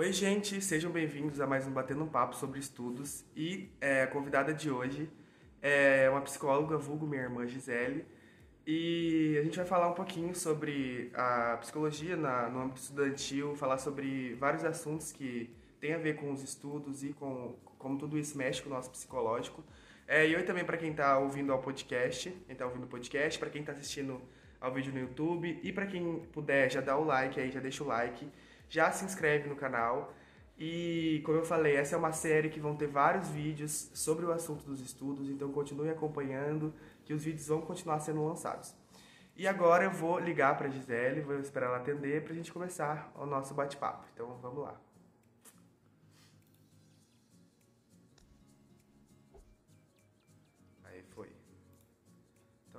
Oi, gente, sejam bem-vindos a mais um Batendo um Papo sobre Estudos. E é, a convidada de hoje é uma psicóloga, vulgo minha irmã Gisele. E a gente vai falar um pouquinho sobre a psicologia na, no âmbito estudantil, falar sobre vários assuntos que têm a ver com os estudos e com como tudo isso mexe com o nosso psicológico. É, e oi também para quem está ouvindo ao podcast, quem está ouvindo o podcast, para quem está assistindo ao vídeo no YouTube e para quem puder já dá o like aí, já deixa o like já se inscreve no canal. E, como eu falei, essa é uma série que vão ter vários vídeos sobre o assunto dos estudos, então continue acompanhando, que os vídeos vão continuar sendo lançados. E agora eu vou ligar para a Gisele, vou esperar ela atender para a gente começar o nosso bate-papo. Então, vamos lá.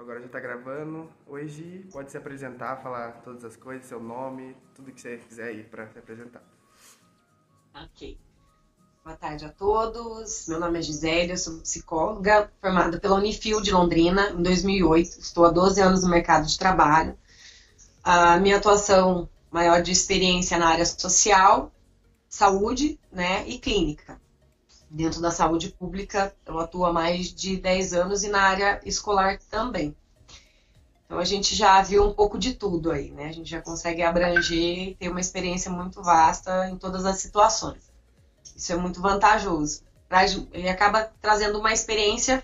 Agora já está gravando. Hoje pode se apresentar, falar todas as coisas, seu nome, tudo que você quiser aí para se apresentar. Ok. Boa tarde a todos. Meu nome é Gisele, eu sou psicóloga formada pela Unifil de Londrina em 2008. Estou há 12 anos no mercado de trabalho. A minha atuação maior de experiência na área social, saúde né, e clínica. Dentro da saúde pública, eu atuo há mais de 10 anos e na área escolar também. Então a gente já viu um pouco de tudo aí, né? A gente já consegue abranger e ter uma experiência muito vasta em todas as situações. Isso é muito vantajoso. E acaba trazendo uma experiência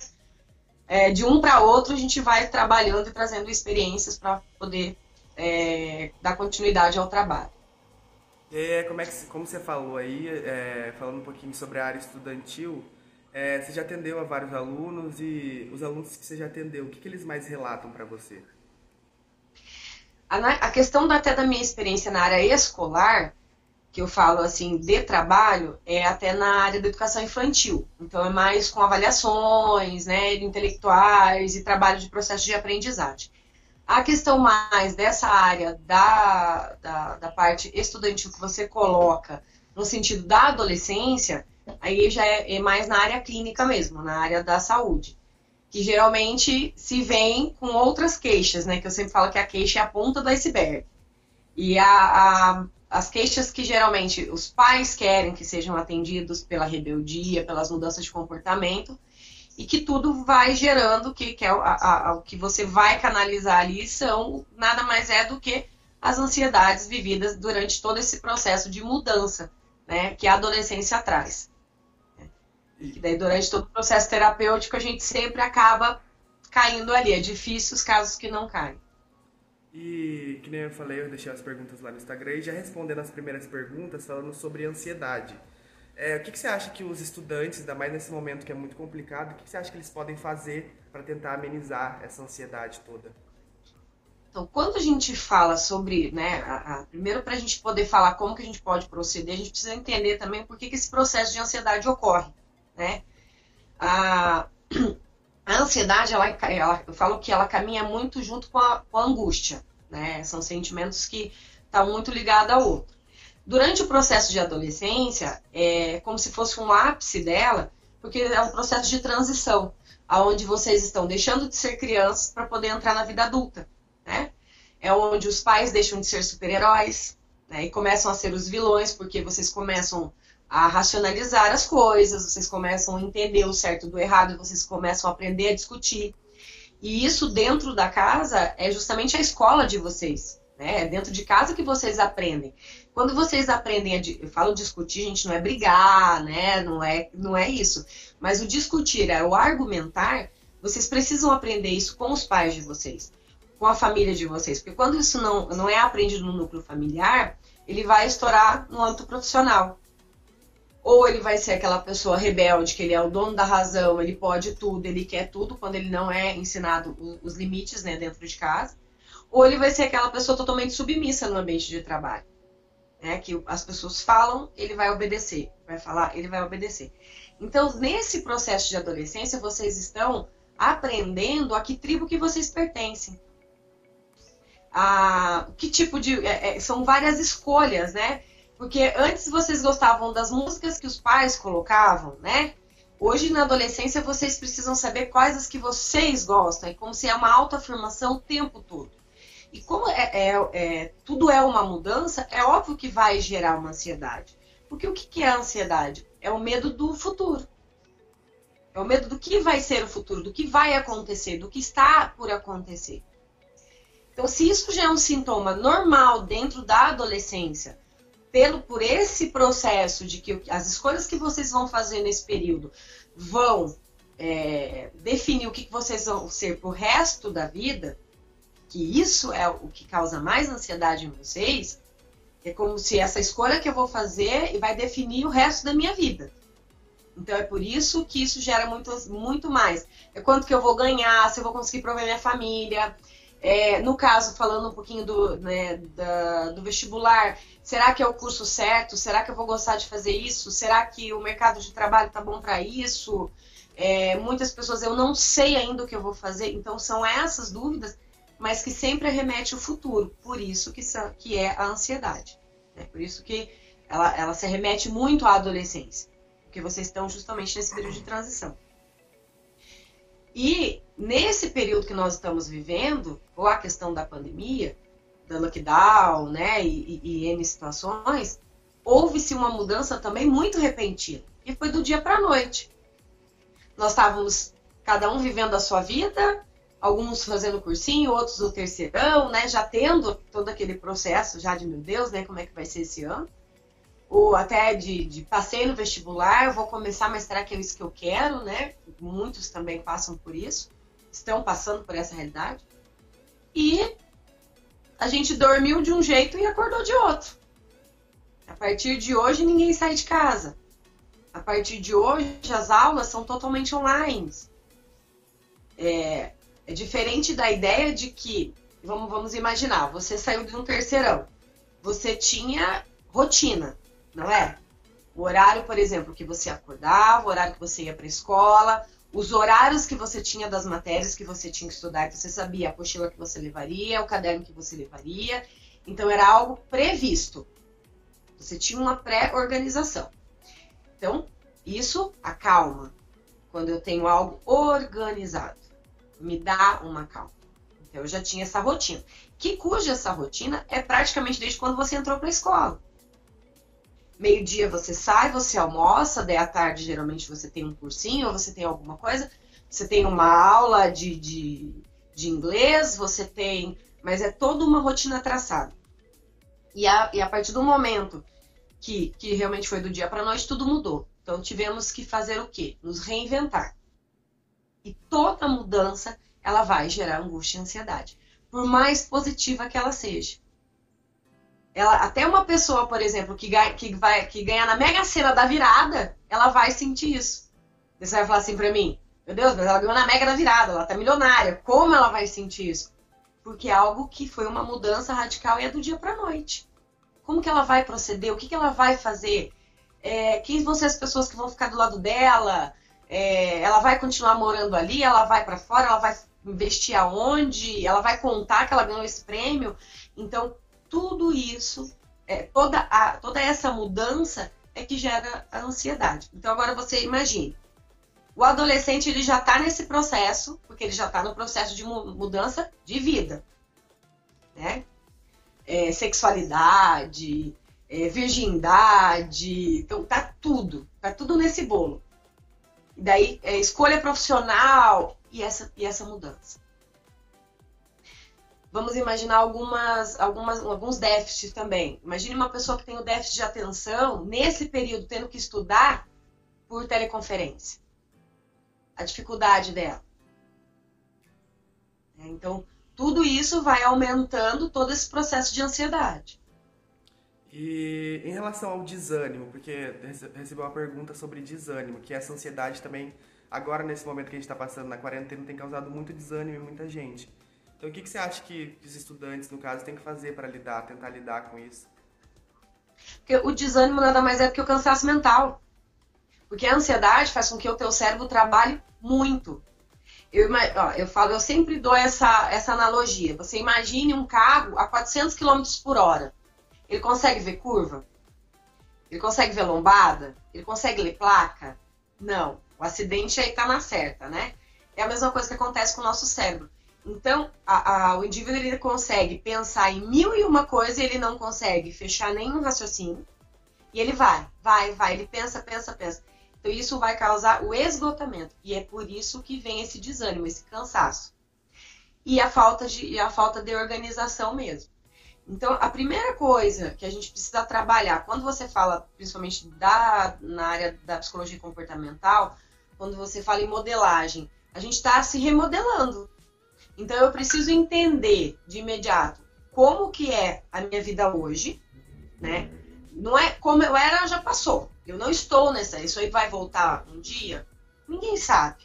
é, de um para outro, a gente vai trabalhando e trazendo experiências para poder é, dar continuidade ao trabalho. É, como, é que, como você falou aí, é, falando um pouquinho sobre a área estudantil, é, você já atendeu a vários alunos e os alunos que você já atendeu, o que, que eles mais relatam para você? A, a questão até da minha experiência na área escolar, que eu falo assim, de trabalho, é até na área da educação infantil. Então é mais com avaliações, né, intelectuais e trabalho de processo de aprendizagem. A questão mais dessa área da, da, da, parte estudantil que você coloca no sentido da adolescência, aí já é, é, mais na área clínica mesmo, na área da saúde. Que geralmente se vem com outras queixas, né? Que eu sempre falo que a queixa é a ponta do iceberg. E a, a, as queixas que geralmente os pais querem que sejam atendidos pela rebeldia, pelas mudanças de comportamento, e que tudo vai gerando, que, que é o, a, a, o que você vai canalizar ali são nada mais é do que as ansiedades vividas durante todo esse processo de mudança, né, que a adolescência traz. E daí durante todo o processo terapêutico a gente sempre acaba caindo ali. É difícil os casos que não caem. E que nem eu falei, eu deixei as perguntas lá no Instagram e já respondendo as primeiras perguntas falando sobre ansiedade. É, o que, que, você acha que os estudantes, ainda mais nesse momento que é muito complicado, o que, que você acha que eles podem fazer para tentar amenizar essa ansiedade toda? Então, quando a gente fala sobre, né, a, a, primeiro para a gente poder falar como que a gente pode proceder, a gente precisa entender também por que, que esse processo de ansiedade ocorre, né? A, a ansiedade, ela, ela, eu falo que ela caminha muito junto com a, com a angústia, né? São sentimentos que estão muito ligados ao outro. Durante o processo de adolescência, é como se fosse um ápice dela, porque é um processo de transição, aonde vocês estão deixando de ser crianças para poder entrar na vida adulta, né? É onde os pais deixam de ser super-heróis, né? E começam a ser os vilões, porque vocês começam a racionalizar as coisas, vocês começam a entender o certo do errado, vocês começam a aprender a discutir. E isso dentro da casa é justamente a escola de vocês, né? É dentro de casa que vocês aprendem. Quando vocês aprendem a. Eu falo discutir, gente, não é brigar, né? Não é, não é isso. Mas o discutir é o argumentar. Vocês precisam aprender isso com os pais de vocês, com a família de vocês. Porque quando isso não, não é aprendido no núcleo familiar, ele vai estourar no âmbito profissional. Ou ele vai ser aquela pessoa rebelde, que ele é o dono da razão, ele pode tudo, ele quer tudo, quando ele não é ensinado os limites né, dentro de casa. Ou ele vai ser aquela pessoa totalmente submissa no ambiente de trabalho né, que as pessoas falam, ele vai obedecer, vai falar, ele vai obedecer. Então, nesse processo de adolescência, vocês estão aprendendo a que tribo que vocês pertencem. A, que tipo de. É, é, são várias escolhas, né? Porque antes vocês gostavam das músicas que os pais colocavam, né? Hoje, na adolescência, vocês precisam saber quais as que vocês gostam. É como se é uma autoafirmação o tempo todo. E como é, é, é, tudo é uma mudança, é óbvio que vai gerar uma ansiedade. Porque o que é a ansiedade? É o medo do futuro. É o medo do que vai ser o futuro, do que vai acontecer, do que está por acontecer. Então, se isso já é um sintoma normal dentro da adolescência, pelo por esse processo de que as escolhas que vocês vão fazer nesse período vão é, definir o que vocês vão ser pro resto da vida, que isso é o que causa mais ansiedade em vocês, é como se essa escolha que eu vou fazer vai definir o resto da minha vida. Então é por isso que isso gera muito, muito mais. É quanto que eu vou ganhar, se eu vou conseguir prover minha família. É, no caso, falando um pouquinho do, né, da, do vestibular, será que é o curso certo? Será que eu vou gostar de fazer isso? Será que o mercado de trabalho tá bom para isso? É, muitas pessoas, eu não sei ainda o que eu vou fazer. Então são essas dúvidas mas que sempre remete ao futuro. Por isso que, que é a ansiedade. Né? Por isso que ela, ela se remete muito à adolescência. Porque vocês estão justamente nesse período de transição. E nesse período que nós estamos vivendo, ou a questão da pandemia, da lockdown, né, e, e, e N situações, houve-se uma mudança também muito repentina. E foi do dia para a noite. Nós estávamos cada um vivendo a sua vida, alguns fazendo cursinho, outros no terceirão, né? Já tendo todo aquele processo já de meu Deus, né? Como é que vai ser esse ano? Ou até de, de passei no vestibular, vou começar, mas será que é isso que eu quero, né? Muitos também passam por isso, estão passando por essa realidade. E a gente dormiu de um jeito e acordou de outro. A partir de hoje ninguém sai de casa. A partir de hoje as aulas são totalmente online. É, diferente da ideia de que, vamos, vamos imaginar, você saiu de um terceirão. Você tinha rotina, não é? O horário, por exemplo, que você acordava, o horário que você ia para a escola, os horários que você tinha das matérias que você tinha que estudar, que você sabia a apostila que você levaria, o caderno que você levaria. Então era algo previsto. Você tinha uma pré-organização. Então, isso acalma quando eu tenho algo organizado me dá uma calma. Então eu já tinha essa rotina. Que cuja essa rotina é praticamente desde quando você entrou para a escola. Meio-dia você sai, você almoça, daí à tarde geralmente você tem um cursinho ou você tem alguma coisa, você tem uma aula de, de, de inglês, você tem. Mas é toda uma rotina traçada. E a, e a partir do momento que, que realmente foi do dia para noite, tudo mudou. Então tivemos que fazer o quê? Nos reinventar. E toda mudança ela vai gerar angústia e ansiedade, por mais positiva que ela seja. Ela, até uma pessoa, por exemplo, que, ganha, que, vai, que ganha na mega cena da virada, ela vai sentir isso. Você vai falar assim pra mim, meu Deus, mas ela ganhou na mega da virada, ela tá milionária. Como ela vai sentir isso? Porque é algo que foi uma mudança radical e é do dia pra noite. Como que ela vai proceder? O que, que ela vai fazer? É, quem vão ser as pessoas que vão ficar do lado dela? É, ela vai continuar morando ali, ela vai para fora, ela vai investir aonde, ela vai contar que ela ganhou esse prêmio. Então, tudo isso, é, toda, a, toda essa mudança é que gera a ansiedade. Então, agora você imagine, o adolescente ele já está nesse processo, porque ele já está no processo de mudança de vida, né? É, sexualidade, é, virgindade, então tá tudo, tá tudo nesse bolo. E daí, é, escolha profissional e essa, e essa mudança. Vamos imaginar algumas, algumas, alguns déficits também. Imagine uma pessoa que tem o déficit de atenção, nesse período, tendo que estudar por teleconferência. A dificuldade dela. Então, tudo isso vai aumentando todo esse processo de ansiedade. E em relação ao desânimo, porque recebi uma pergunta sobre desânimo, que essa ansiedade também, agora nesse momento que a gente está passando na quarentena, tem causado muito desânimo em muita gente. Então, o que, que você acha que os estudantes, no caso, têm que fazer para lidar, tentar lidar com isso? Porque o desânimo nada mais é do que o cansaço mental. Porque a ansiedade faz com que o teu cérebro trabalhe muito. Eu, ó, eu falo, eu sempre dou essa, essa analogia. Você imagine um carro a 400 km por hora. Ele consegue ver curva? Ele consegue ver lombada? Ele consegue ler placa? Não. O acidente aí tá na certa, né? É a mesma coisa que acontece com o nosso cérebro. Então, a, a, o indivíduo ele consegue pensar em mil e uma coisa e ele não consegue fechar nenhum raciocínio. E ele vai, vai, vai, ele pensa, pensa, pensa. Então isso vai causar o esgotamento. E é por isso que vem esse desânimo, esse cansaço. E a falta de, e a falta de organização mesmo. Então, a primeira coisa que a gente precisa trabalhar, quando você fala, principalmente da, na área da psicologia comportamental, quando você fala em modelagem, a gente está se remodelando. Então, eu preciso entender de imediato como que é a minha vida hoje, né? Não é como eu era, já passou. Eu não estou nessa. Isso aí vai voltar um dia? Ninguém sabe.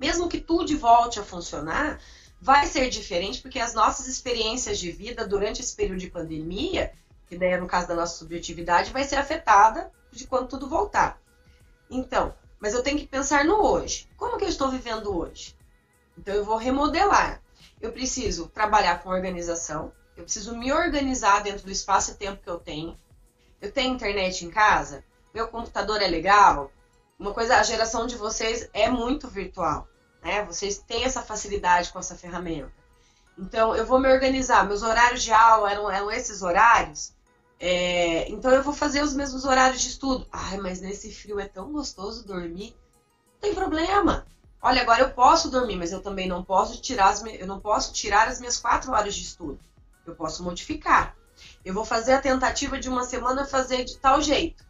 Mesmo que tudo volte a funcionar, vai ser diferente porque as nossas experiências de vida durante esse período de pandemia, que daí é no caso da nossa subjetividade, vai ser afetada de quando tudo voltar. Então, mas eu tenho que pensar no hoje. Como que eu estou vivendo hoje? Então eu vou remodelar. Eu preciso trabalhar com organização, eu preciso me organizar dentro do espaço e tempo que eu tenho. Eu tenho internet em casa, meu computador é legal. Uma coisa, a geração de vocês é muito virtual né? Vocês têm essa facilidade com essa ferramenta. Então, eu vou me organizar. Meus horários de aula eram, eram esses horários. É, então, eu vou fazer os mesmos horários de estudo. Ai, mas nesse frio é tão gostoso dormir. Não tem problema. Olha, agora eu posso dormir, mas eu também não posso tirar as, eu não posso tirar as minhas quatro horas de estudo. Eu posso modificar. Eu vou fazer a tentativa de uma semana fazer de tal jeito.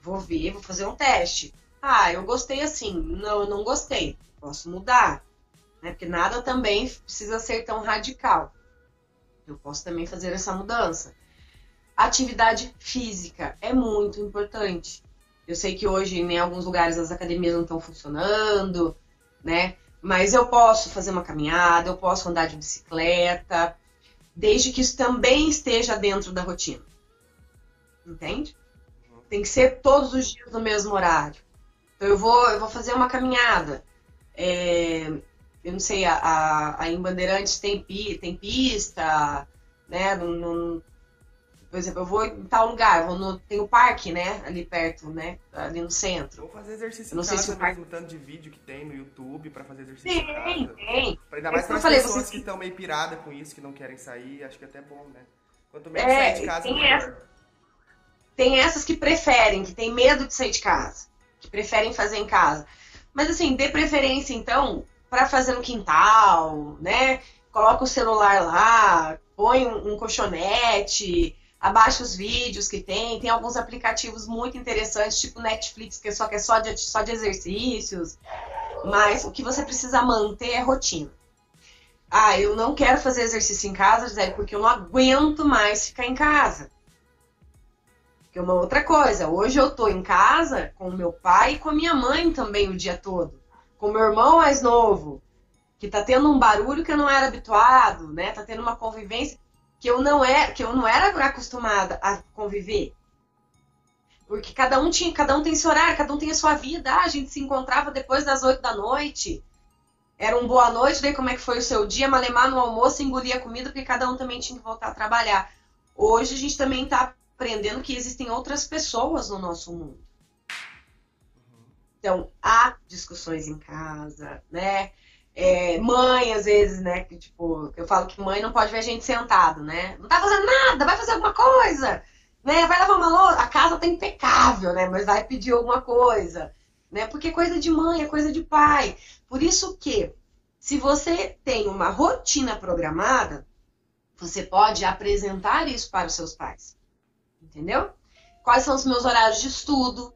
Vou ver, vou fazer um teste. Ah, eu gostei assim. Não, eu não gostei. Posso mudar. Né? Porque nada também precisa ser tão radical. Eu posso também fazer essa mudança. Atividade física é muito importante. Eu sei que hoje em alguns lugares as academias não estão funcionando, né? Mas eu posso fazer uma caminhada, eu posso andar de bicicleta, desde que isso também esteja dentro da rotina. Entende? Tem que ser todos os dias no mesmo horário. Então eu vou, eu vou fazer uma caminhada. É, eu não sei, a, a, a em Bandeirantes tem, tem pista, né? No, no, por exemplo, eu vou em tal lugar, vou no, tem o parque, né? Ali perto, né? Ali no centro. Vou fazer exercício eu não sei se o parque... mesmo, tanto de vídeo que tem no YouTube para fazer exercício tem, em casa. Tem, Ainda mais para as pessoas que estão meio piradas com isso, que não querem sair, acho que é até bom, né? Quanto menos é, sair de casa, tem melhor. Essa, tem essas que preferem, que tem medo de sair de casa que preferem fazer em casa. Mas assim, dê preferência então para fazer no quintal, né? Coloca o celular lá, põe um, um colchonete, abaixa os vídeos que tem. Tem alguns aplicativos muito interessantes, tipo Netflix, que só que é só de, só de exercícios. Mas o que você precisa manter é rotina. Ah, eu não quero fazer exercício em casa, Gisele, porque eu não aguento mais ficar em casa. É uma outra coisa. Hoje eu tô em casa com meu pai e com a minha mãe também o dia todo. Com meu irmão mais novo, que tá tendo um barulho que eu não era habituado, né? Tá tendo uma convivência que eu não é, que eu não era acostumada a conviver. Porque cada um tinha, cada um tem seu horário, cada um tem a sua vida. Ah, a gente se encontrava depois das oito da noite. Era um boa noite, daí como é que foi o seu dia, malemar no almoço, engolia a comida, porque cada um também tinha que voltar a trabalhar. Hoje a gente também tá aprendendo que existem outras pessoas no nosso mundo. Então, há discussões em casa, né? É, mãe, às vezes, né? Que, tipo, eu falo que mãe não pode ver a gente sentado, né? Não tá fazendo nada, vai fazer alguma coisa, né? Vai lavar uma louça, a casa tá impecável, né? Mas vai pedir alguma coisa, né? Porque é coisa de mãe, é coisa de pai. Por isso que, se você tem uma rotina programada, você pode apresentar isso para os seus pais entendeu? Quais são os meus horários de estudo?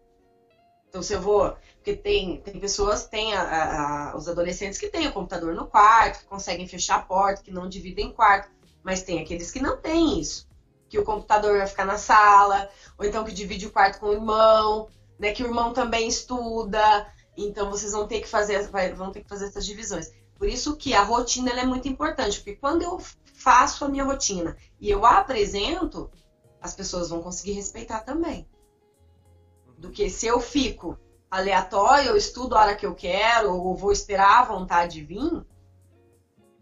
Então, se eu vou. Porque tem, tem pessoas, tem a, a, os adolescentes que têm o computador no quarto, que conseguem fechar a porta, que não dividem quarto, mas tem aqueles que não têm isso. Que o computador vai ficar na sala, ou então que divide o quarto com o irmão, né? Que o irmão também estuda. Então vocês vão ter que fazer, vão ter que fazer essas divisões. Por isso que a rotina é muito importante, porque quando eu faço a minha rotina e eu apresento, as pessoas vão conseguir respeitar também. Do que se eu fico aleatório, eu estudo a hora que eu quero, ou vou esperar a vontade vir.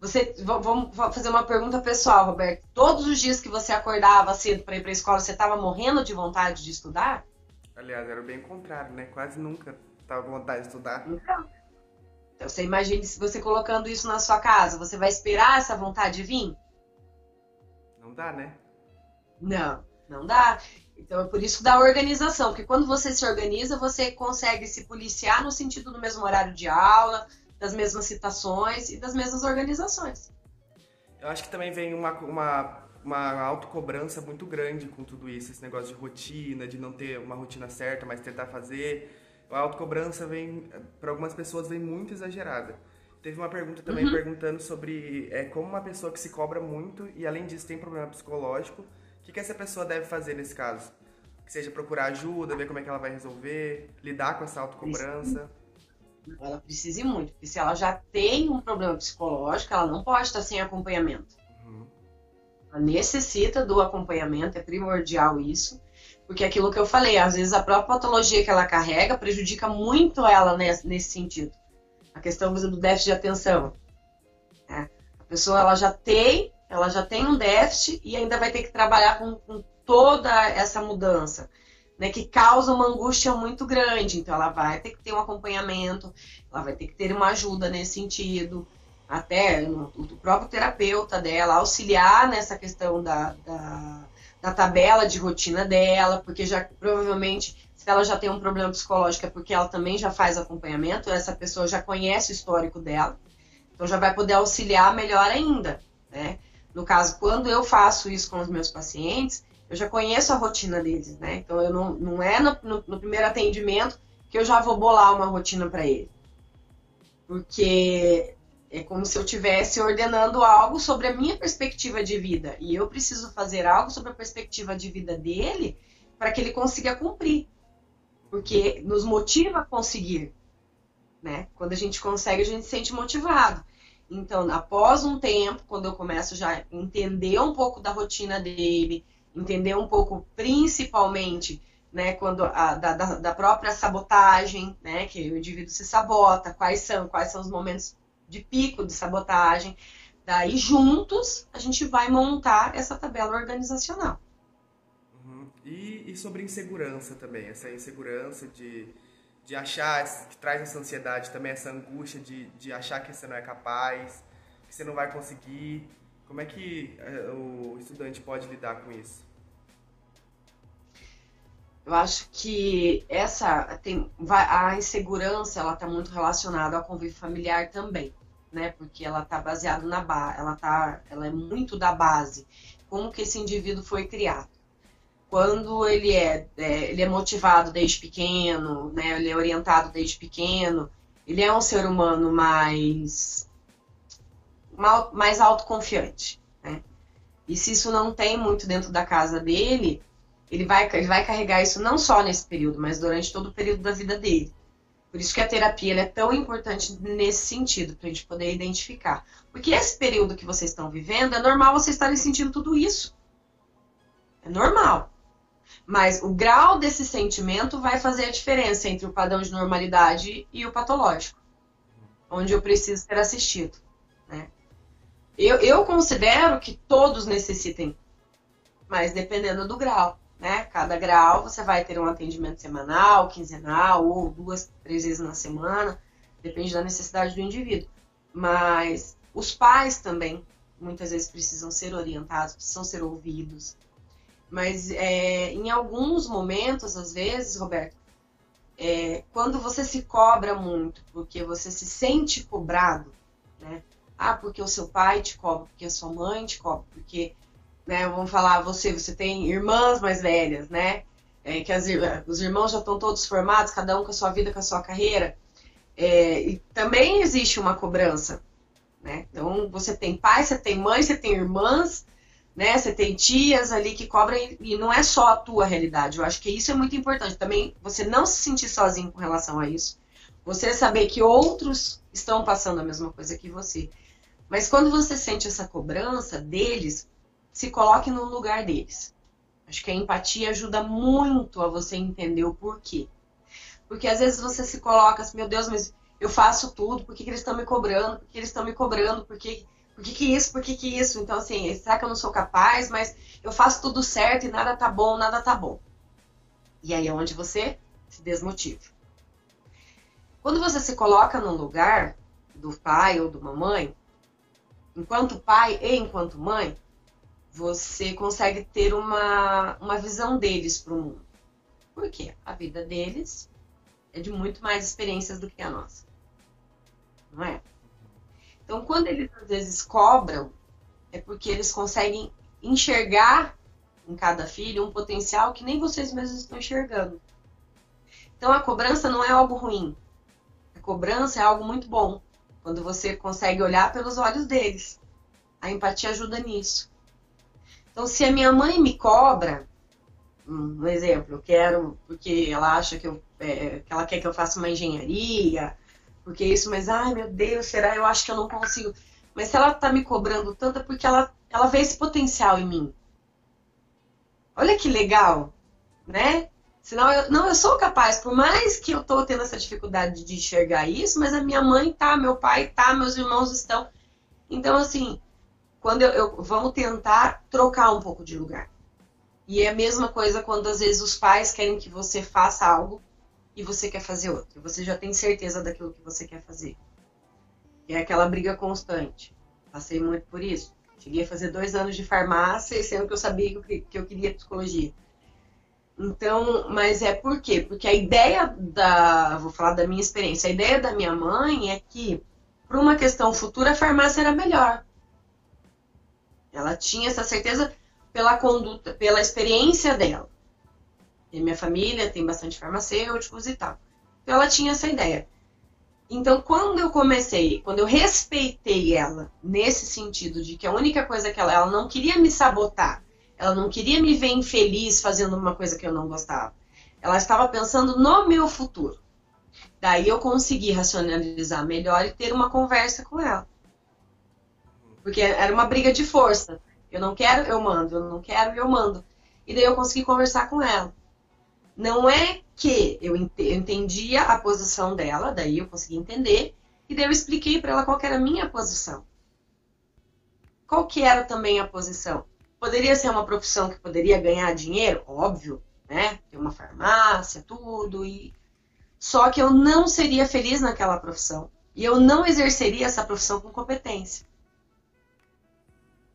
Você, vamos fazer uma pergunta pessoal, Roberto. Todos os dias que você acordava cedo para ir para a escola, você estava morrendo de vontade de estudar? Aliás, era bem o contrário, né? Quase nunca estava com vontade de estudar. Então, então, você imagine se você colocando isso na sua casa, você vai esperar essa vontade vir? Não dá, né? Não, não dá. Então é por isso da organização, porque quando você se organiza, você consegue se policiar no sentido do mesmo horário de aula, das mesmas citações e das mesmas organizações. Eu acho que também vem uma, uma, uma autocobrança muito grande com tudo isso, esse negócio de rotina, de não ter uma rotina certa, mas tentar fazer. A autocobrança vem, para algumas pessoas, vem muito exagerada. Teve uma pergunta também uhum. perguntando sobre é, como uma pessoa que se cobra muito e além disso tem problema psicológico, que, que essa pessoa deve fazer nesse caso? Que seja procurar ajuda, ver como é que ela vai resolver, lidar com essa autocobrança. Ela precisa ir muito, porque se ela já tem um problema psicológico, ela não pode estar sem acompanhamento. Uhum. Ela necessita do acompanhamento, é primordial isso. Porque aquilo que eu falei, às vezes a própria patologia que ela carrega prejudica muito ela nesse, nesse sentido. A questão do déficit de atenção. É. A pessoa ela já tem, ela já tem um déficit e ainda vai ter que trabalhar com, com toda essa mudança né, que causa uma angústia muito grande. Então, ela vai ter que ter um acompanhamento, ela vai ter que ter uma ajuda nesse sentido, até o próprio terapeuta dela, auxiliar nessa questão da, da, da, tabela de rotina dela, porque já provavelmente, se ela já tem um problema psicológico, é porque ela também já faz acompanhamento, essa pessoa já conhece o histórico dela, então já vai poder auxiliar melhor ainda, né? No caso, quando eu faço isso com os meus pacientes, eu já conheço a rotina deles, né? Então eu não, não é no, no, no primeiro atendimento que eu já vou bolar uma rotina para ele. Porque é como se eu estivesse ordenando algo sobre a minha perspectiva de vida. E eu preciso fazer algo sobre a perspectiva de vida dele para que ele consiga cumprir. Porque nos motiva a conseguir. Né? Quando a gente consegue, a gente se sente motivado. Então, após um tempo, quando eu começo já a entender um pouco da rotina dele, entender um pouco, principalmente, né, quando a, da, da, própria sabotagem, né, que o indivíduo se sabota, quais são, quais são os momentos de pico de sabotagem. Daí, juntos, a gente vai montar essa tabela organizacional. Uhum. E, e, sobre insegurança também, essa insegurança de, de achar, que traz essa ansiedade também, essa angústia de, de achar que você não é capaz, que você não vai conseguir. Como é que eh, o estudante pode lidar com isso? Eu acho que essa tem a insegurança ela está muito relacionada ao convívio familiar também, né? Porque ela está baseada na ela tá, ela é muito da base. Como que esse indivíduo foi criado? Quando ele é, é ele é motivado desde pequeno, né? Ele é orientado desde pequeno. Ele é um ser humano mais mais autoconfiante, né? E se isso não tem muito dentro da casa dele, ele vai, ele vai carregar isso não só nesse período, mas durante todo o período da vida dele. Por isso que a terapia é tão importante nesse sentido, para a gente poder identificar. Porque esse período que vocês estão vivendo, é normal vocês estarem sentindo tudo isso. É normal. Mas o grau desse sentimento vai fazer a diferença entre o padrão de normalidade e o patológico, onde eu preciso ser assistido. Né? Eu, eu considero que todos necessitem, mas dependendo do grau né? Cada grau você vai ter um atendimento semanal, quinzenal ou duas, três vezes na semana, depende da necessidade do indivíduo. Mas os pais também muitas vezes precisam ser orientados, precisam ser ouvidos. Mas é, em alguns momentos, às vezes, Roberto, é, quando você se cobra muito, porque você se sente cobrado, né? Ah, porque o seu pai te cobra, porque a sua mãe te cobra, porque né? Vamos falar, você, você tem irmãs mais velhas, né? É, que as, os irmãos já estão todos formados, cada um com a sua vida, com a sua carreira. É, e também existe uma cobrança, né? Então, você tem pai, você tem mãe, você tem irmãs, né? Você tem tias ali que cobram e, não é só a tua realidade. Eu acho que isso é muito importante também, você não se sentir sozinho com relação a isso. Você saber que outros estão passando a mesma coisa que você. Mas quando você sente essa cobrança deles, se coloque no lugar deles. Acho que a empatia ajuda muito a você entender o porquê. Porque às vezes você se coloca assim, meu Deus, mas eu faço tudo, por que, que eles estão me cobrando? Por que eles estão me cobrando? Por que, por que, que isso? Por que, que isso? Então, assim, será que eu não sou capaz? Mas eu faço tudo certo e nada tá bom, nada tá bom. E aí é onde você se desmotiva. Quando você se coloca no lugar do pai ou de uma mãe, enquanto pai e enquanto mãe, você consegue ter uma, uma visão deles para o mundo. Por quê? A vida deles é de muito mais experiências do que a nossa. Não é? Então, quando eles às vezes cobram, é porque eles conseguem enxergar em cada filho um potencial que nem vocês mesmos estão enxergando. Então, a cobrança não é algo ruim. A cobrança é algo muito bom. Quando você consegue olhar pelos olhos deles. A empatia ajuda nisso. Então, se a minha mãe me cobra, um exemplo, eu quero, porque ela acha que, eu, é, que ela quer que eu faça uma engenharia, porque isso, mas ai meu Deus, será? Eu acho que eu não consigo. Mas se ela tá me cobrando tanto é porque ela, ela vê esse potencial em mim. Olha que legal, né? Senão eu, não, eu sou capaz, por mais que eu tô tendo essa dificuldade de enxergar isso, mas a minha mãe tá, meu pai tá, meus irmãos estão. Então, assim, quando eu, eu vamos tentar trocar um pouco de lugar. E é a mesma coisa quando às vezes os pais querem que você faça algo e você quer fazer outro. Você já tem certeza daquilo que você quer fazer. E é aquela briga constante. Passei muito por isso. Cheguei a fazer dois anos de farmácia, sendo que eu sabia que eu queria psicologia. Então, mas é por quê? Porque a ideia da. Vou falar da minha experiência. A ideia da minha mãe é que, para uma questão futura, a farmácia era melhor. Ela tinha essa certeza pela conduta, pela experiência dela. E minha família tem bastante farmacêuticos e tal. Então ela tinha essa ideia. Então, quando eu comecei, quando eu respeitei ela nesse sentido de que a única coisa que ela, ela não queria me sabotar, ela não queria me ver infeliz fazendo uma coisa que eu não gostava. Ela estava pensando no meu futuro. Daí eu consegui racionalizar melhor e ter uma conversa com ela. Porque era uma briga de força. Eu não quero, eu mando. Eu não quero, eu mando. E daí eu consegui conversar com ela. Não é que eu entendia a posição dela, daí eu consegui entender, e daí eu expliquei para ela qual era a minha posição. Qual que era também a posição? Poderia ser uma profissão que poderia ganhar dinheiro, óbvio, né? Ter uma farmácia, tudo e só que eu não seria feliz naquela profissão e eu não exerceria essa profissão com competência.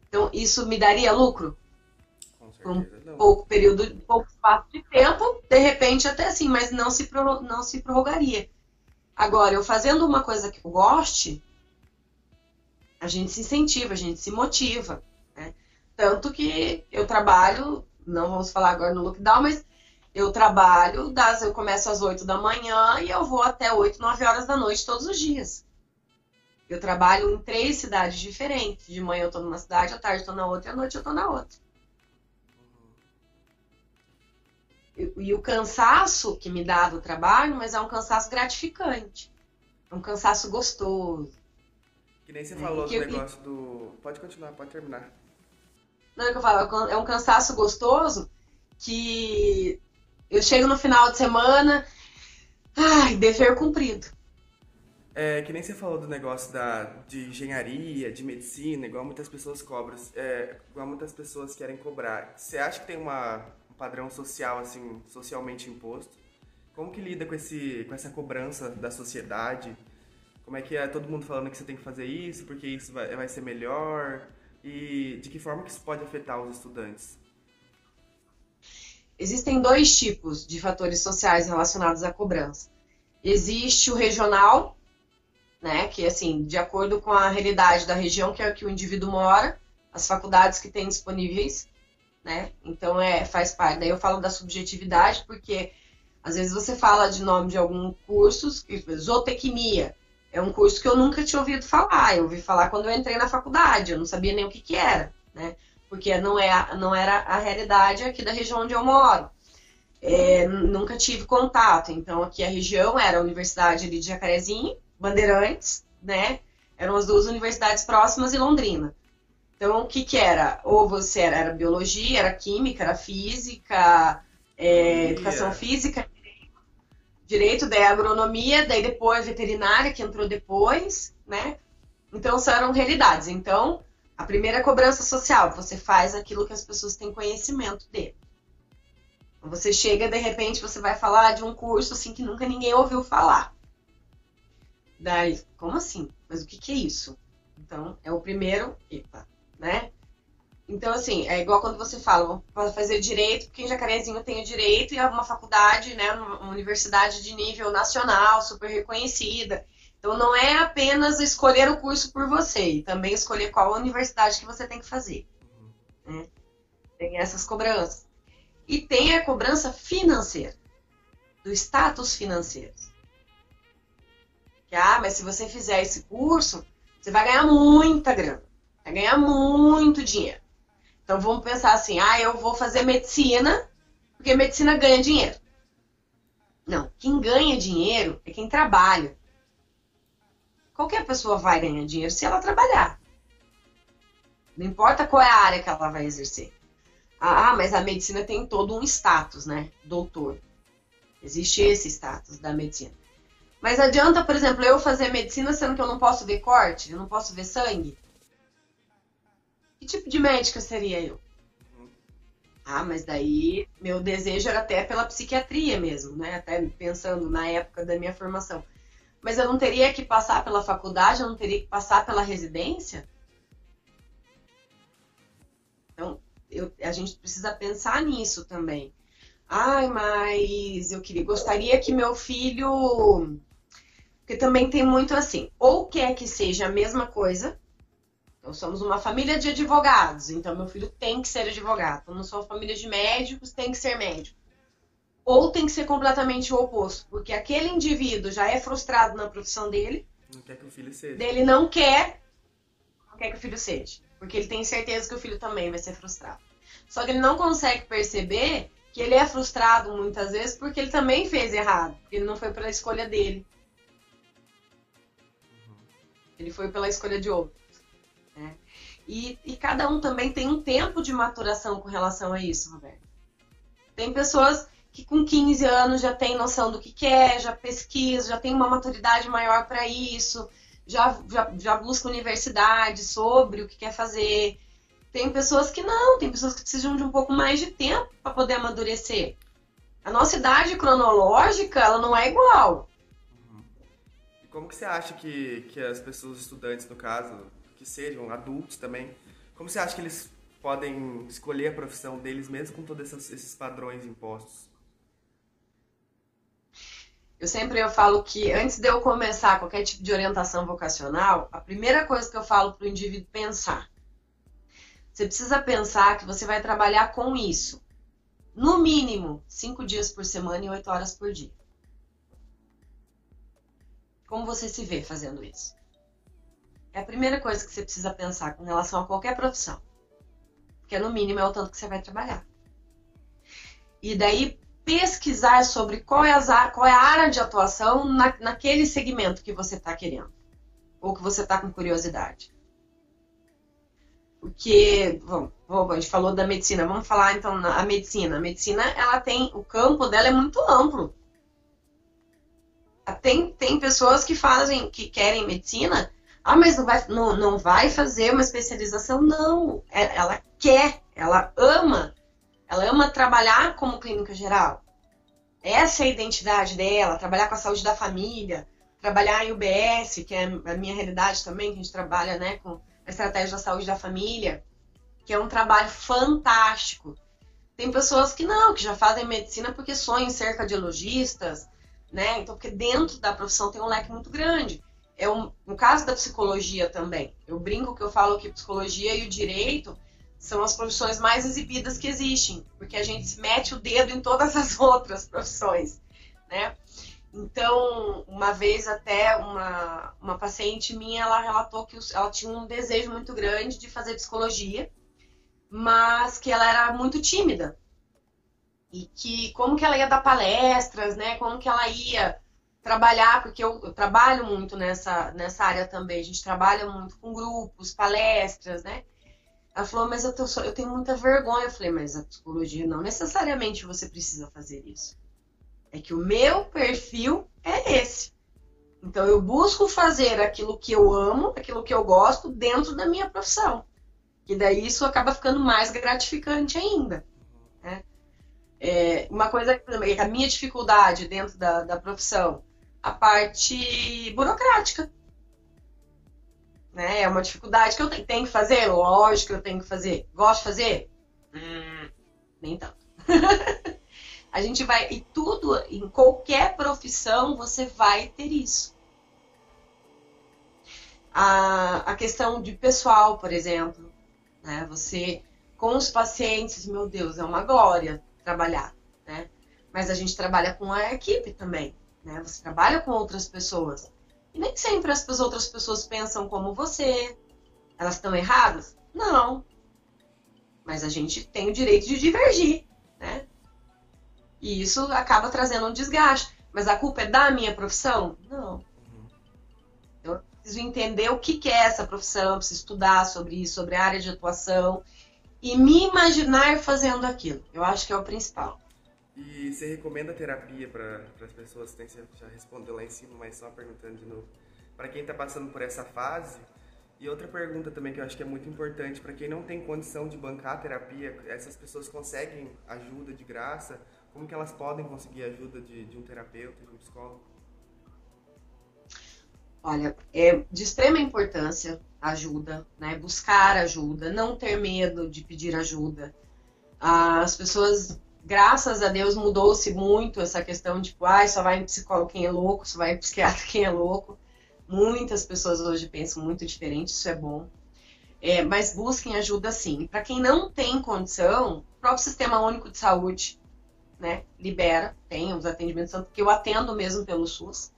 Então, isso me daria lucro? Por um não. pouco período, pouco espaço de tempo, de repente até assim, mas não se, não se prorrogaria. Agora, eu fazendo uma coisa que eu goste, a gente se incentiva, a gente se motiva. Né? Tanto que eu trabalho, não vamos falar agora no lockdown, mas eu trabalho, das, eu começo às 8 da manhã e eu vou até 8, 9 horas da noite todos os dias. Eu trabalho em três cidades diferentes. De manhã eu tô numa cidade, à tarde eu tô na outra e à noite eu tô na outra. E, e o cansaço que me dá do trabalho, mas é um cansaço gratificante. É um cansaço gostoso. Que nem você falou do negócio eu... do. Pode continuar, pode terminar. Não, é que eu falo, é um cansaço gostoso que eu chego no final de semana, ai, dever cumprido. É, que nem você falou do negócio da, de engenharia, de medicina, igual muitas pessoas cobram, é, igual muitas pessoas querem cobrar. Você acha que tem uma, um padrão social, assim, socialmente imposto? Como que lida com, esse, com essa cobrança da sociedade? Como é que é todo mundo falando que você tem que fazer isso, porque isso vai, vai ser melhor? E de que forma que isso pode afetar os estudantes? Existem dois tipos de fatores sociais relacionados à cobrança. Existe o regional, né? Que assim, de acordo com a realidade da região que é que o indivíduo mora, as faculdades que tem disponíveis, né? Então é faz parte. Daí eu falo da subjetividade porque às vezes você fala de nome de algum curso, zootecnia, é um curso que eu nunca tinha ouvido falar. Eu ouvi falar quando eu entrei na faculdade, eu não sabia nem o que, que era, né? Porque não, é, não era a realidade aqui da região onde eu moro. É, nunca tive contato. Então, aqui a região era a Universidade de Jacarezinho, Bandeirantes, né? Eram as duas universidades próximas e Londrina. Então, o que que era? Ou você era, era biologia, era química, era física, é, educação física, direito, daí agronomia, daí depois veterinária, que entrou depois, né? Então, são eram realidades. Então, a primeira é cobrança social, você faz aquilo que as pessoas têm conhecimento dele. Você chega, de repente, você vai falar de um curso assim que nunca ninguém ouviu falar. Daí, como assim? Mas o que, que é isso? Então, é o primeiro, epa, né? Então, assim, é igual quando você fala, para fazer direito, porque em Jacarezinho tem o direito e é uma faculdade, né, uma universidade de nível nacional, super reconhecida. Então, não é apenas escolher o curso por você, e também escolher qual universidade que você tem que fazer. Né? Tem essas cobranças. E tem a cobrança financeira, do status financeiro. Que, ah, mas se você fizer esse curso, você vai ganhar muita grana, vai ganhar muito dinheiro. Então vamos pensar assim: ah, eu vou fazer medicina, porque medicina ganha dinheiro. Não, quem ganha dinheiro é quem trabalha. Qualquer pessoa vai ganhar dinheiro se ela trabalhar. Não importa qual é a área que ela vai exercer. Ah, mas a medicina tem todo um status, né? Doutor. Existe esse status da medicina. Mas adianta, por exemplo, eu fazer medicina sendo que eu não posso ver corte, eu não posso ver sangue? Que tipo de médica seria eu? Ah, mas daí meu desejo era até pela psiquiatria mesmo, né? Até pensando na época da minha formação. Mas eu não teria que passar pela faculdade, eu não teria que passar pela residência? Então, eu, a gente precisa pensar nisso também. Ai, mas eu queria, gostaria que meu filho. Porque também tem muito assim, ou quer que seja a mesma coisa, então, somos uma família de advogados, então meu filho tem que ser advogado. Não somos família de médicos, tem que ser médico. Ou tem que ser completamente o oposto, porque aquele indivíduo já é frustrado na profissão dele. Não quer que o filho seja. Dele não quer, não quer que o filho seja. Porque ele tem certeza que o filho também vai ser frustrado. Só que ele não consegue perceber que ele é frustrado muitas vezes porque ele também fez errado. Ele não foi pela escolha dele. Uhum. Ele foi pela escolha de outro. E, e cada um também tem um tempo de maturação com relação a isso, Roberto. Tem pessoas que com 15 anos já tem noção do que quer, já pesquisa, já tem uma maturidade maior para isso, já, já, já busca universidade sobre o que quer fazer. Tem pessoas que não, tem pessoas que precisam de um pouco mais de tempo para poder amadurecer. A nossa idade cronológica, ela não é igual. Uhum. Como que você acha que, que as pessoas, estudantes no caso, que sejam adultos também, como você acha que eles podem escolher a profissão deles mesmo com todos esses, padrões impostos? Eu sempre eu falo que antes de eu começar qualquer tipo de orientação vocacional, a primeira coisa que eu falo para o indivíduo pensar. Você precisa pensar que você vai trabalhar com isso. No mínimo, cinco dias por semana e oito horas por dia. Como você se vê fazendo isso? É a primeira coisa que você precisa pensar com relação a qualquer profissão. Porque no mínimo é o tanto que você vai trabalhar. E daí pesquisar sobre qual é, a, qual é a área de atuação na, naquele segmento que você está querendo. Ou que você está com curiosidade. Porque, bom, a gente falou da medicina, vamos falar então a medicina. A medicina, ela tem, o campo dela é muito amplo. Tem, tem pessoas que fazem, que querem medicina ah, mas não vai, não, não vai fazer uma especialização? Não. É, ela quer, ela ama. Ela ama trabalhar como clínica geral. Essa é a identidade dela, trabalhar com a saúde da família, trabalhar em UBS, que é a minha realidade também, que a gente trabalha né, com a estratégia da saúde da família, que é um trabalho fantástico. Tem pessoas que não, que já fazem medicina porque sonham em ser cardiologistas, né? Então, porque dentro da profissão tem um leque muito grande é um, no caso da psicologia também. Eu brinco que eu falo que psicologia e o direito são as profissões mais exibidas que existem, porque a gente mete o dedo em todas as outras profissões, né? Então, uma vez até uma, uma paciente minha, ela relatou que ela tinha um desejo muito grande de fazer psicologia, mas que ela era muito tímida. E que como que ela ia dar palestras, né? Como que ela ia trabalhar, porque eu, eu, trabalho muito nessa, nessa área também, a gente trabalha muito com grupos, palestras, né? Ela falou, mas eu, tô, eu tenho muita vergonha. Eu falei, mas a psicologia não necessariamente você precisa fazer isso. É que o meu perfil é esse. Então eu busco fazer aquilo que eu amo, aquilo que eu gosto dentro da minha profissão. E daí isso acaba ficando mais gratificante ainda. Né? É, uma coisa a minha dificuldade dentro da, da profissão a parte burocrática. Né? É uma dificuldade que eu tenho que fazer? Lógico que eu tenho que fazer. Gosto de fazer? Hum, nem tanto. a gente vai. E tudo, em qualquer profissão, você vai ter isso. A, a questão de pessoal, por exemplo. Né? Você, com os pacientes, meu Deus, é uma glória trabalhar. Né? Mas a gente trabalha com a equipe também. Né? Você trabalha com outras pessoas. E nem sempre as outras pessoas pensam como você. Elas estão erradas? Não. Mas a gente tem o direito de divergir, né? E isso acaba trazendo um desgaste. Mas a culpa é da minha profissão? Não. Uhum. Eu preciso entender o que é essa profissão, preciso estudar sobre isso, sobre a área de atuação e me imaginar fazendo aquilo. Eu acho que é o principal. E você recomenda terapia para as pessoas? Tem, você já respondeu lá em cima, mas só perguntando de novo. Para quem está passando por essa fase. E outra pergunta também que eu acho que é muito importante: para quem não tem condição de bancar a terapia, essas pessoas conseguem ajuda de graça? Como que elas podem conseguir ajuda de, de um terapeuta, de um psicólogo? Olha, é de extrema importância ajuda, né? Buscar ajuda, não ter medo de pedir ajuda. As pessoas graças a Deus mudou-se muito essa questão de, tipo, ah, só vai em psicólogo quem é louco, só vai em psiquiatra quem é louco. Muitas pessoas hoje pensam muito diferente, isso é bom. É, mas busquem ajuda sim. Para quem não tem condição, o próprio Sistema Único de Saúde né, libera, tem os atendimentos que eu atendo mesmo pelo SUS.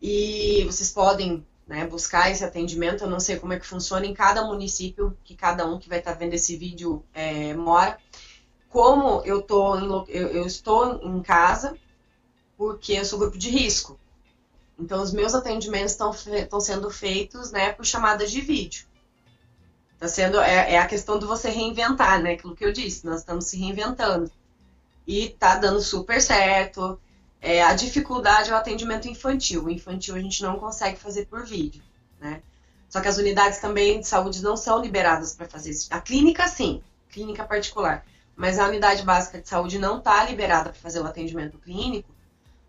E vocês podem né, buscar esse atendimento. Eu não sei como é que funciona em cada município que cada um que vai estar vendo esse vídeo é, mora como eu, tô em, eu, eu estou em casa, porque eu sou grupo de risco. Então, os meus atendimentos estão sendo feitos né, por chamada de vídeo. Tá sendo, é, é, a questão de você reinventar, né? Aquilo que eu disse, nós estamos se reinventando. E tá dando super certo. É, a dificuldade é o atendimento infantil. O infantil a gente não consegue fazer por vídeo, né? Só que as unidades também de saúde não são liberadas para fazer isso. A clínica, sim, clínica particular mas a unidade básica de saúde não está liberada para fazer o atendimento clínico,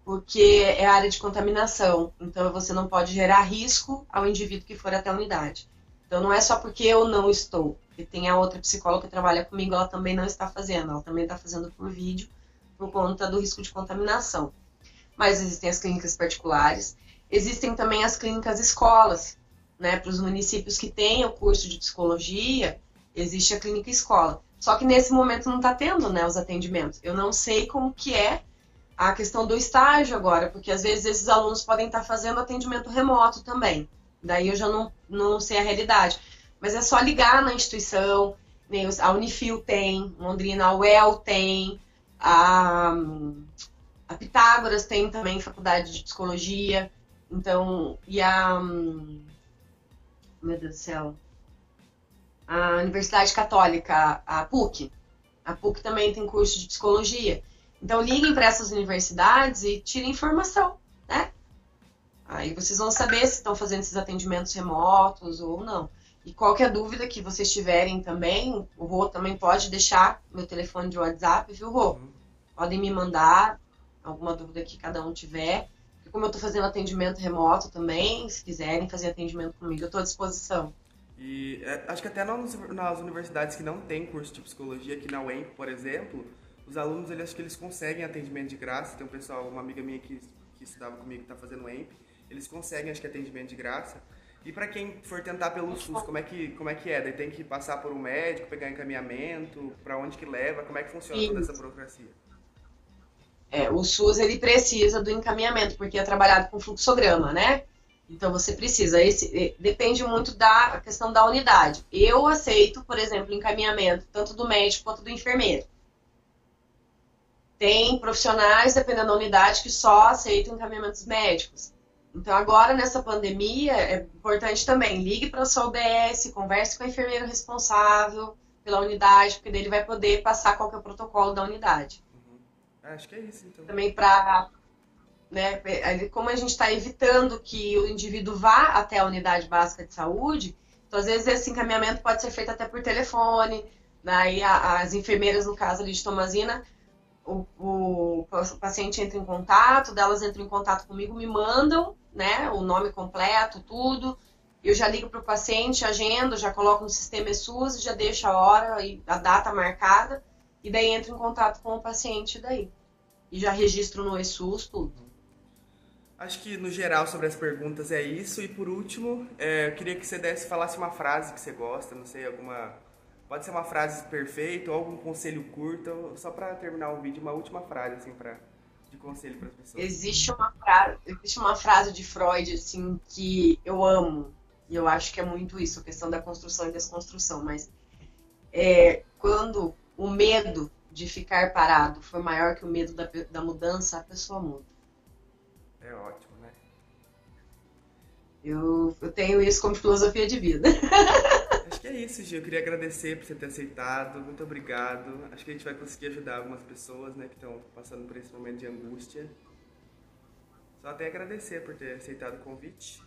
porque é área de contaminação. Então você não pode gerar risco ao indivíduo que for até a unidade. Então não é só porque eu não estou, e tem a outra psicóloga que trabalha comigo, ela também não está fazendo, ela também está fazendo por vídeo por conta do risco de contaminação. Mas existem as clínicas particulares, existem também as clínicas escolas, né? Para os municípios que têm o curso de psicologia, existe a clínica escola. Só que nesse momento não está tendo né, os atendimentos. Eu não sei como que é a questão do estágio agora, porque às vezes esses alunos podem estar tá fazendo atendimento remoto também. Daí eu já não, não sei a realidade. Mas é só ligar na instituição, né, a Unifil tem, Londrina, a UEL tem, a, a Pitágoras tem também faculdade de psicologia. Então, e a. Meu Deus do céu a Universidade Católica, a PUC. A PUC também tem curso de psicologia. Então liguem para essas universidades e tirem informação, né? Aí vocês vão saber se estão fazendo esses atendimentos remotos ou não. E qualquer dúvida que vocês tiverem também, o Rô também pode deixar meu telefone de WhatsApp, viu, Rô? Uhum. Podem me mandar alguma dúvida que cada um tiver. E como eu estou fazendo atendimento remoto também, se quiserem fazer atendimento comigo, eu estou à disposição. E é, acho que até nas, nas, universidades que não tem curso de psicologia, aqui na UEM, por exemplo, os alunos, eles, acho que eles conseguem atendimento de graça. Tem um pessoal, uma amiga minha que, que estudava comigo, que está fazendo EMP, eles conseguem, acho que, atendimento de graça. E para quem for tentar pelo SUS, como é que como é que é? Daí tem que passar por um médico, pegar encaminhamento, para onde que leva, como é que funciona Isso. toda essa burocracia? É, o SUS ele precisa do encaminhamento porque é trabalhado com fluxograma, né? Então você precisa, esse depende muito da questão da unidade. Eu aceito, por exemplo, encaminhamento tanto do médico quanto do enfermeiro. Tem profissionais, dependendo da unidade, que só aceitam encaminhamentos médicos. Então agora nessa pandemia é importante também, ligue para a sua UBS, converse com o enfermeiro responsável pela unidade, porque dele vai poder passar qual é o protocolo da unidade. Uhum. Acho que é isso, então. Também para né? Como a gente está evitando que o indivíduo vá até a unidade básica de saúde, então às vezes esse encaminhamento pode ser feito até por telefone, daí as enfermeiras, no caso ali de Tomazina, o, o, o, paciente entra em contato, delas entram em contato comigo, me mandam, né, o nome completo, tudo, eu já ligo para o paciente, agendo, já coloco no sistema ESUS, já deixo a hora e a data marcada, e daí entro em contato com o paciente daí. E já registro no ESUS tudo. Acho que no geral sobre as perguntas é isso. E por último, é, eu queria que você desse, falasse uma frase que você gosta, não sei, alguma. Pode ser uma frase perfeita ou algum conselho curto, só para terminar o vídeo, uma última frase, assim, pra, de conselho para as pessoas. Existe uma, frase, existe uma frase de Freud, assim, que eu amo, e eu acho que é muito isso, a questão da construção e desconstrução, mas é, quando o medo de ficar parado for maior que o medo da, da mudança, a pessoa muda. Eu, eu tenho isso como filosofia de vida. Acho que é isso, Gil. Eu queria agradecer por você ter aceitado. Muito obrigado. Acho que a gente vai conseguir ajudar algumas pessoas né, que estão passando por esse momento de angústia. Só até agradecer por ter aceitado o convite.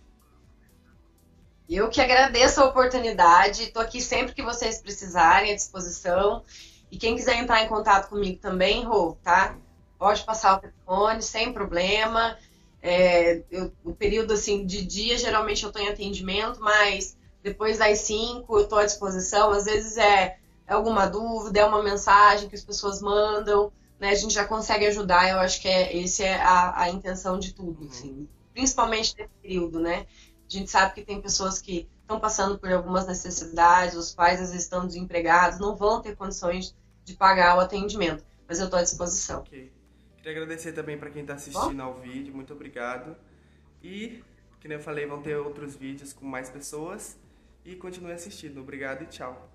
Eu que agradeço a oportunidade. Estou aqui sempre que vocês precisarem, à disposição. E quem quiser entrar em contato comigo também, Rô, tá? Pode passar o telefone sem problema. É, eu, o período assim de dia, geralmente eu estou em atendimento, mas depois das 5 eu estou à disposição. Às vezes é, é, alguma dúvida, é uma mensagem que as pessoas mandam, né? A gente já consegue ajudar. Eu acho que é, esse é a, a intenção de tudo, uhum. assim. principalmente nesse período, né? A gente sabe que tem pessoas que estão passando por algumas necessidades, os pais às vezes estão desempregados, não vão ter condições de pagar o atendimento, mas eu estou à disposição. Okay. Queria agradecer também para quem está assistindo ao vídeo, muito obrigado. E, como eu falei, vão ter outros vídeos com mais pessoas. E continue assistindo. Obrigado e tchau.